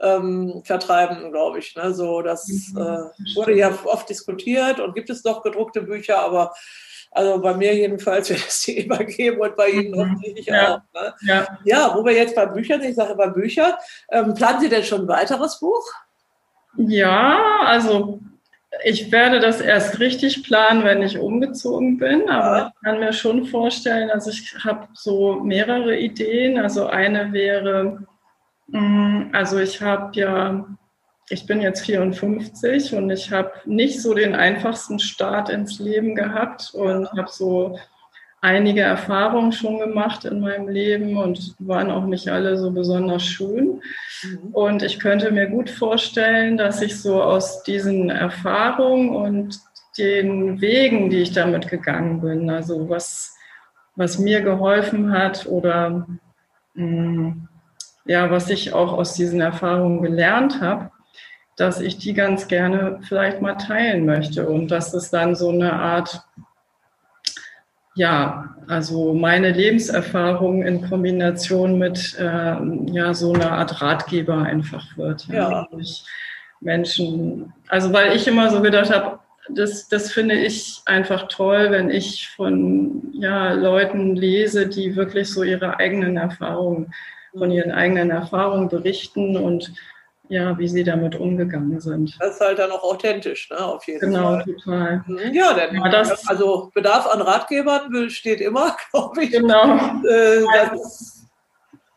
ähm, vertreiben, glaube ich. Ne? So, das mhm. äh, wurde ja oft diskutiert und gibt es doch gedruckte Bücher, aber also bei mir jedenfalls *laughs* wird es die immer geben und bei Ihnen mhm. offensichtlich ja. auch. Ne? Ja. ja, wo wir jetzt bei Büchern sind, ich sage bei Büchern, ähm, planen Sie denn schon ein weiteres Buch? Ja, also ich werde das erst richtig planen, wenn ich umgezogen bin, aber ich kann mir schon vorstellen, also ich habe so mehrere Ideen. Also eine wäre, mm, also ich habe ja, ich bin jetzt 54 und ich habe nicht so den einfachsten Start ins Leben gehabt und habe so einige Erfahrungen schon gemacht in meinem Leben und waren auch nicht alle so besonders schön. Mhm. Und ich könnte mir gut vorstellen, dass ich so aus diesen Erfahrungen und den Wegen, die ich damit gegangen bin, also was, was mir geholfen hat oder mh, mm, ja, was ich auch aus diesen Erfahrungen gelernt habe, dass ich die ganz gerne vielleicht mal teilen möchte und dass es dann so eine Art ja, also meine Lebenserfahrung in Kombination mit äh, ja, so einer Art Ratgeber einfach wird. Ja. ja. Menschen, also weil ich immer so gedacht habe, das, das finde ich einfach toll, wenn ich von ja, Leuten lese, die wirklich so ihre eigenen Erfahrungen, von ihren eigenen Erfahrungen berichten und ja, wie sie damit umgegangen sind. Das ist halt dann auch authentisch, ne, auf jeden genau, Fall. Genau, total. Mhm. Ja, denn, ja, das, also Bedarf an Ratgebern besteht immer, *laughs* glaube ich. Genau. Äh, das,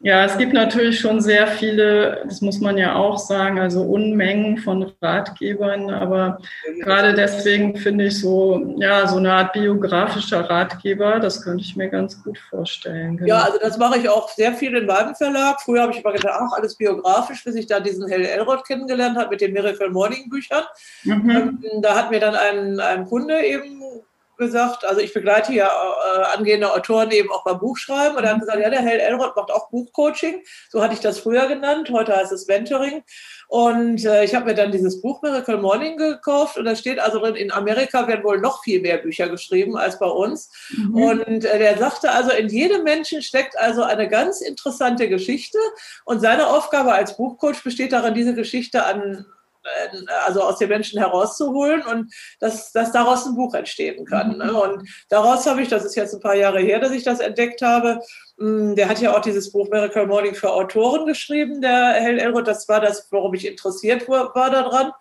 ja, es gibt natürlich schon sehr viele, das muss man ja auch sagen, also Unmengen von Ratgebern, aber gerade deswegen finde ich so, ja, so eine Art biografischer Ratgeber, das könnte ich mir ganz gut vorstellen. Genau. Ja, also das mache ich auch sehr viel in meinem Verlag. Früher habe ich immer gedacht, ach, alles biografisch, bis ich da diesen Hell Elrod kennengelernt habe mit den Miracle Morning Büchern. Mhm. Ähm, da hat mir dann ein, ein Kunde eben gesagt, also ich begleite ja äh, angehende Autoren eben auch beim Buchschreiben und er hat gesagt, ja, der Hell Elrod macht auch Buchcoaching. So hatte ich das früher genannt, heute heißt es Mentoring. Und äh, ich habe mir dann dieses Buch Miracle Morning gekauft und da steht also drin, in Amerika werden wohl noch viel mehr Bücher geschrieben als bei uns. Mhm. Und äh, der sagte also, in jedem Menschen steckt also eine ganz interessante Geschichte und seine Aufgabe als Buchcoach besteht darin, diese Geschichte an also aus den Menschen herauszuholen und dass, dass daraus ein Buch entstehen kann. Ne? Und daraus habe ich, das ist jetzt ein paar Jahre her, dass ich das entdeckt habe, hm, der hat ja auch dieses Buch Miracle Morning für Autoren geschrieben, der Hell Elrod. Das war das, worum ich interessiert war, war daran.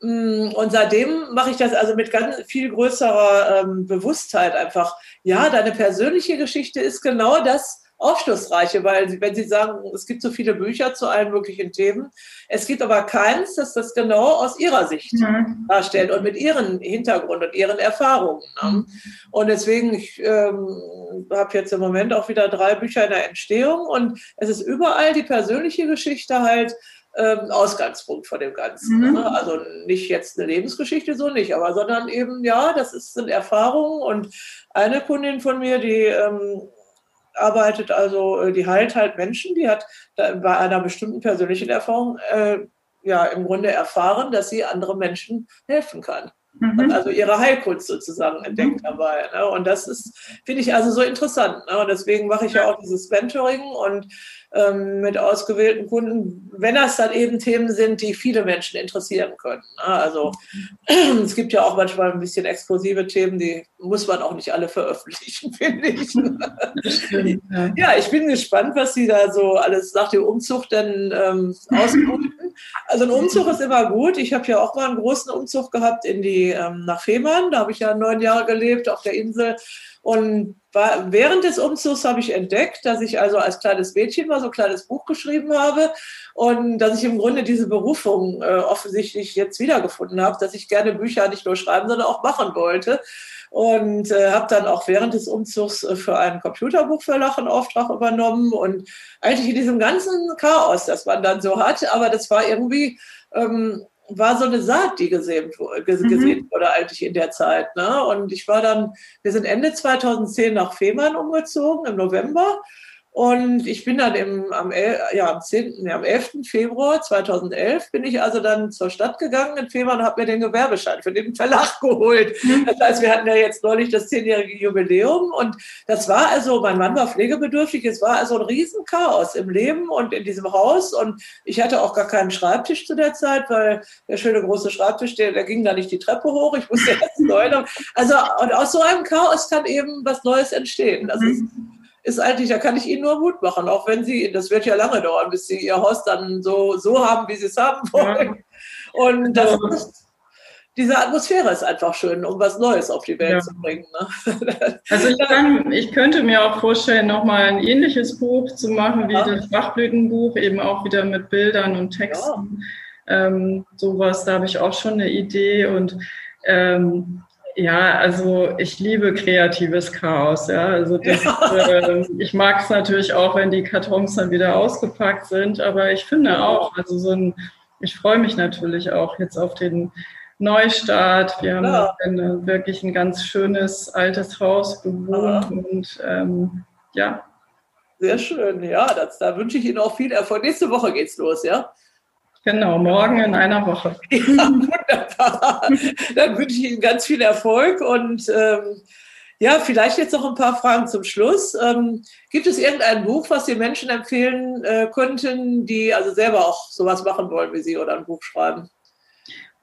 Hm, und seitdem mache ich das also mit ganz viel größerer ähm, Bewusstheit einfach. Ja, deine persönliche Geschichte ist genau das, aufschlussreiche, weil wenn Sie sagen, es gibt so viele Bücher zu allen möglichen Themen, es gibt aber keins, das das genau aus Ihrer Sicht mhm. darstellt und mit Ihren Hintergrund und Ihren Erfahrungen. Ne? Mhm. Und deswegen, ich ähm, habe jetzt im Moment auch wieder drei Bücher in der Entstehung und es ist überall die persönliche Geschichte halt ähm, Ausgangspunkt von dem Ganzen. Mhm. Ne? Also nicht jetzt eine Lebensgeschichte, so nicht, aber sondern eben, ja, das ist, sind Erfahrungen und eine Kundin von mir, die ähm, arbeitet also, äh, die heilt halt Menschen, die hat bei einer bestimmten persönlichen Erfahrung äh, ja im Grunde erfahren, dass sie anderen Menschen helfen kann. Mhm. also ihre Heilkunst sozusagen entdeckt mhm. dabei. Ne? Und das ist, finde ich also so interessant. Ne? Und deswegen mache ich ja auch dieses Mentoring und ähm, mit ausgewählten Kunden, wenn das dann eben Themen sind, die viele Menschen interessieren können. Ne? Also *clears throat* es gibt ja auch manchmal ein bisschen exklusive Themen, die muss man auch nicht alle veröffentlichen, *laughs* finde ich. ja, ich bin gespannt, was Sie da so alles nach dem Umzug denn ähm, ausbrüten. Also ein Umzug ist immer gut. Ich habe ja auch mal einen großen Umzug gehabt in die ähm, nach Fehmarn. Da habe ich ja neun Jahre gelebt auf der Insel. Und während des Umzugs habe ich entdeckt, dass ich also als kleines Mädchen mal so ein kleines Buch geschrieben habe und dass ich im Grunde diese Berufung äh, offensichtlich jetzt wiedergefunden habe, dass ich gerne Bücher nicht nur schreiben, sondern auch machen wollte. Und äh, habe dann auch während des Umzugs äh, für einen Computerbuchverlag einen Auftrag übernommen und eigentlich in diesem ganzen Chaos, das man dann so hat, aber das war irgendwie ähm, war so eine Saat, die gesehen, mhm. gesehen wurde eigentlich in der Zeit. Ne? Und ich war dann, wir sind Ende 2010 nach Fehmarn umgezogen im November und ich bin dann im, am, ja, am, 10., ja, am 11. Februar 2011 bin ich also dann zur Stadt gegangen in Fehmarn und habe mir den Gewerbeschein für den Verlag *laughs* geholt. Mhm. Das heißt, wir hatten ja jetzt neulich das zehnjährige Jubiläum und das war also, mein Mann war pflegebedürftig, es war also ein Riesenchaos im Leben und in diesem Haus und ich hatte auch gar keinen Schreibtisch zu der Zeit, weil der schöne große Schreibtisch, der, der ging da nicht die Treppe hoch, ich musste *laughs* erst neu. Also und aus so einem Chaos kann eben was Neues entstehen. Das ist mhm ist eigentlich, da kann ich Ihnen nur Mut machen, auch wenn Sie, das wird ja lange dauern, bis Sie Ihr Haus dann so, so haben, wie Sie es haben wollen. Ja. Und das ist, diese Atmosphäre ist einfach schön, um was Neues auf die Welt ja. zu bringen. Ne? *laughs* Also ich, kann, ich, könnte mir auch vorstellen, nochmal ein ähnliches Buch zu machen wie ja. das Bachblütenbuch, eben auch wieder mit Bildern und Texten. Ja. Ähm, sowas, da habe ich auch schon eine Idee und ähm, ja, also ich liebe kreatives Chaos. Ja, also das. Äh, ich mag es natürlich auch, wenn die Kartons dann wieder ausgepackt sind, aber ich finde auch, also so ein, ich freue mich natürlich auch jetzt auf den Neustart. Wir haben ja. ein, wirklich ein ganz schönes altes Haus bewohnt und ähm, ja. Sehr schön, ja, das, da wünsche ich Ihnen auch viel Erfolg. Nächste Woche geht's los, ja? Genau, morgen in einer Woche. *laughs* Ja, wunderbar. Dann wünsche ich Ihnen ganz viel Erfolg und ähm, ja, vielleicht jetzt noch ein paar Fragen zum Schluss. Ähm, gibt es irgendein Buch, was Sie Menschen empfehlen äh, könnten, die also selber auch sowas machen wollen wie Sie oder ein Buch schreiben?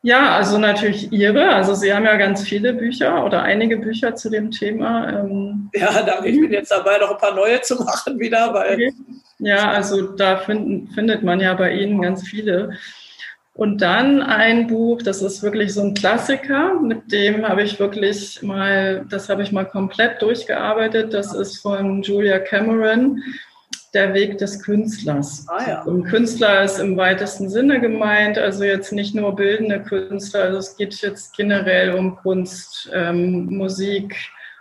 Ja, also natürlich Ihre. Also Sie haben ja ganz viele Bücher oder einige Bücher zu dem Thema. Ähm, ja, danke. Ich bin jetzt dabei, noch ein paar neue zu machen wieder, weil okay. Ja, also da finden, findet man ja bei Ihnen ganz viele. Und dann ein Buch, das ist wirklich so ein Klassiker, mit dem habe ich wirklich mal, das habe ich mal komplett durchgearbeitet. Das ist von Julia Cameron, Der Weg des Künstlers. Ah, ja. Und Künstler ist im weitesten Sinne gemeint, also jetzt nicht nur bildende Künstler, also es geht jetzt generell um Kunst, ähm, Musik,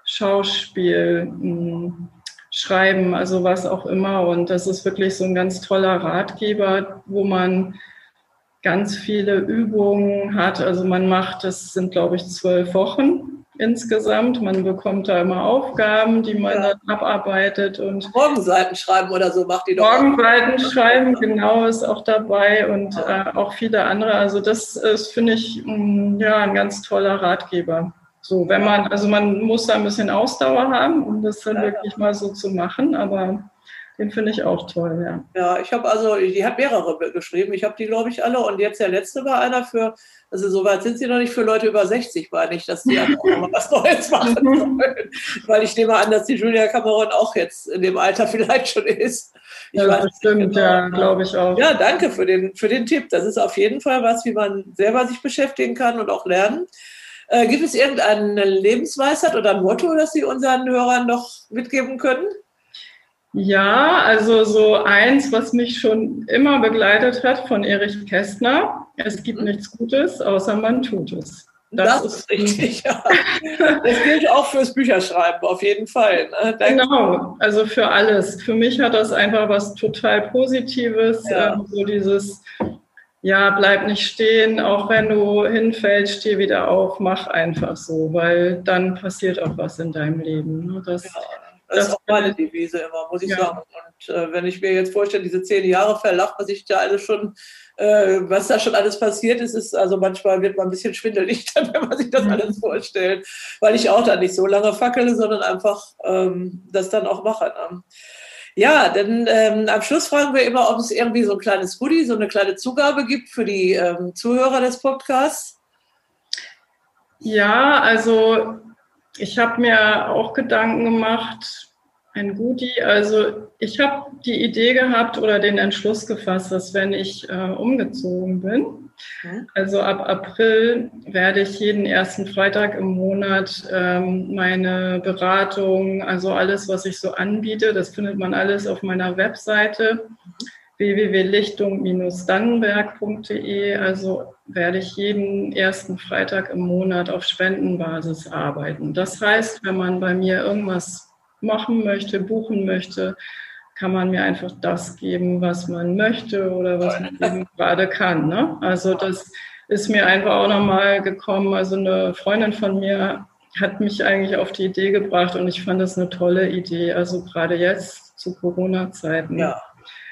Schauspiel, mh, schreiben, also was auch immer. Und das ist wirklich so ein ganz toller Ratgeber, wo man ganz viele Übungen hat. Also man macht, das sind glaube ich zwölf Wochen insgesamt. Man bekommt da immer Aufgaben, die man ja. dann abarbeitet und Morgenseiten schreiben oder so macht die doch. Morgenseiten schreiben, *laughs* genau, ist auch dabei und äh, auch viele andere. Also das ist, finde ich, mh, mm, ja, ein ganz toller Ratgeber. So, wenn man, also man muss da ein bisschen Ausdauer haben, um das dann ja, wirklich mal so zu machen, aber den finde ich auch toll, ja. Ja, ich habe also, die hat mehrere geschrieben. Ich habe die, glaube ich, alle. Und jetzt der letzte war einer für, also so weit sind sie noch nicht für Leute über 60, war nicht, dass die *laughs* auch mal was Neues machen *laughs* sollen. Weil ich nehme an, dass die Julia Cameron auch jetzt in dem Alter *laughs* vielleicht schon ist. Ich ja, das stimmt, genau. ja, glaube ich auch. Ja, danke für den, für den Tipp. Das ist auf jeden Fall was, wie man selber sich beschäftigen kann und auch lernen. Äh, gibt es irgendeine Lebensweisheit oder ein Motto, das Sie unseren Hörern noch mitgeben können? Ja, also so eins, was mich schon immer begleitet hat von Erich Kästner. Es gibt nichts Gutes, außer man tut es. Das, das ist richtig, ja. Das gilt auch fürs Bücherschreiben, auf jeden Fall. Ne? Genau, also für alles. Für mich hat das einfach was total Positives, ja. ähm, so dieses, ja, bleib nicht stehen, auch wenn du hinfällst, steh wieder auf, mach einfach so, weil dann passiert auch was in deinem Leben. Ne? Das, ja das, ist auch meine Devise immer, muss ich ja. sagen. Und äh, wenn ich mir jetzt vorstelle, diese zehn Jahre verlacht, was ich da alles schon, äh, was da schon alles passiert ist, ist, also manchmal wird man ein bisschen schwindelig, *laughs* dann, wenn man sich das mhm. alles vorstellt, weil ich auch da nicht so lange fackele, sondern einfach ähm, das dann auch mache. Ne? Ja, dann ähm, am Schluss fragen wir immer, ob es irgendwie so ein kleines Goodie, so eine kleine Zugabe gibt für die ähm, Zuhörer des Podcasts. Ja, also ich habe mir auch Gedanken gemacht, ein Goodie. Also ich habe die Idee gehabt oder den Entschluss gefasst, dass wenn ich äh, umgezogen bin. Also ab April werde ich jeden ersten Freitag im Monat ähm, meine Beratung, also alles, was ich so anbiete, das findet man alles auf meiner Webseite. Mhm www.lichtung-dannenberg.de. Also werde ich jeden ersten Freitag im Monat auf Spendenbasis arbeiten. Das heißt, wenn man bei mir irgendwas machen möchte, buchen möchte, kann man mir einfach das geben, was man möchte oder was man eben gerade kann. Ne? Also das ist mir einfach auch nochmal gekommen. Also eine Freundin von mir hat mich eigentlich auf die Idee gebracht und ich fand das eine tolle Idee. Also gerade jetzt zu Corona-Zeiten. Ja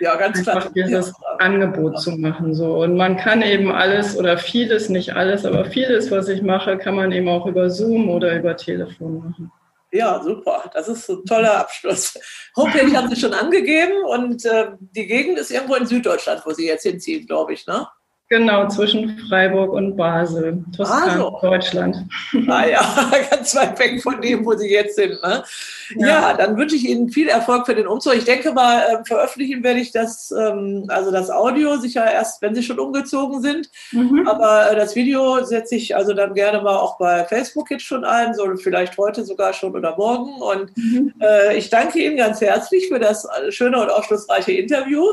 ja, ganz klar. Einfach dieses Angebot zu machen. So. Und man kann eben alles oder vieles, nicht alles, aber vieles, was ich mache, kann man eben auch über Zoom oder über Telefon machen. Ja, super. Das ist ein toller Abschluss. Homepage haben Sie schon angegeben und äh, die Gegend ist irgendwo in Süddeutschland, wo Sie jetzt hinziehen, glaube ich, ne? Genau, zwischen Freiburg und Basel, Toskana, also. Deutschland. *laughs* Ah ja, *laughs* ganz weit weg von dem, wo Sie jetzt sind. Ne? Ja. ja. dann wünsche ich Ihnen viel Erfolg für den Umzug. Ich denke mal, äh, veröffentlichen werde ich das, ähm, also das Audio sicher erst, wenn Sie schon umgezogen sind. Mhm. Aber äh, das Video setze ich also dann gerne mal auch bei Facebook jetzt schon ein, so vielleicht heute sogar schon oder morgen. Und mhm. äh, ich danke Ihnen ganz herzlich für das äh, schöne und aufschlussreiche Interview.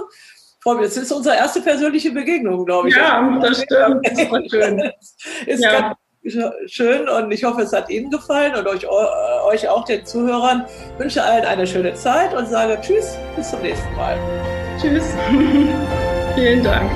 Frau, das ist unsere erste persönliche Begegnung, glaube ich. Ja, das stimmt. Das war schön. *laughs* ist ja. ganz schön und ich hoffe, es hat Ihnen gefallen und euch, euch auch den Zuhörern. Ich wünsche allen eine schöne Zeit und sage Tschüss, bis zum nächsten Mal. Tschüss. *laughs* Vielen Dank.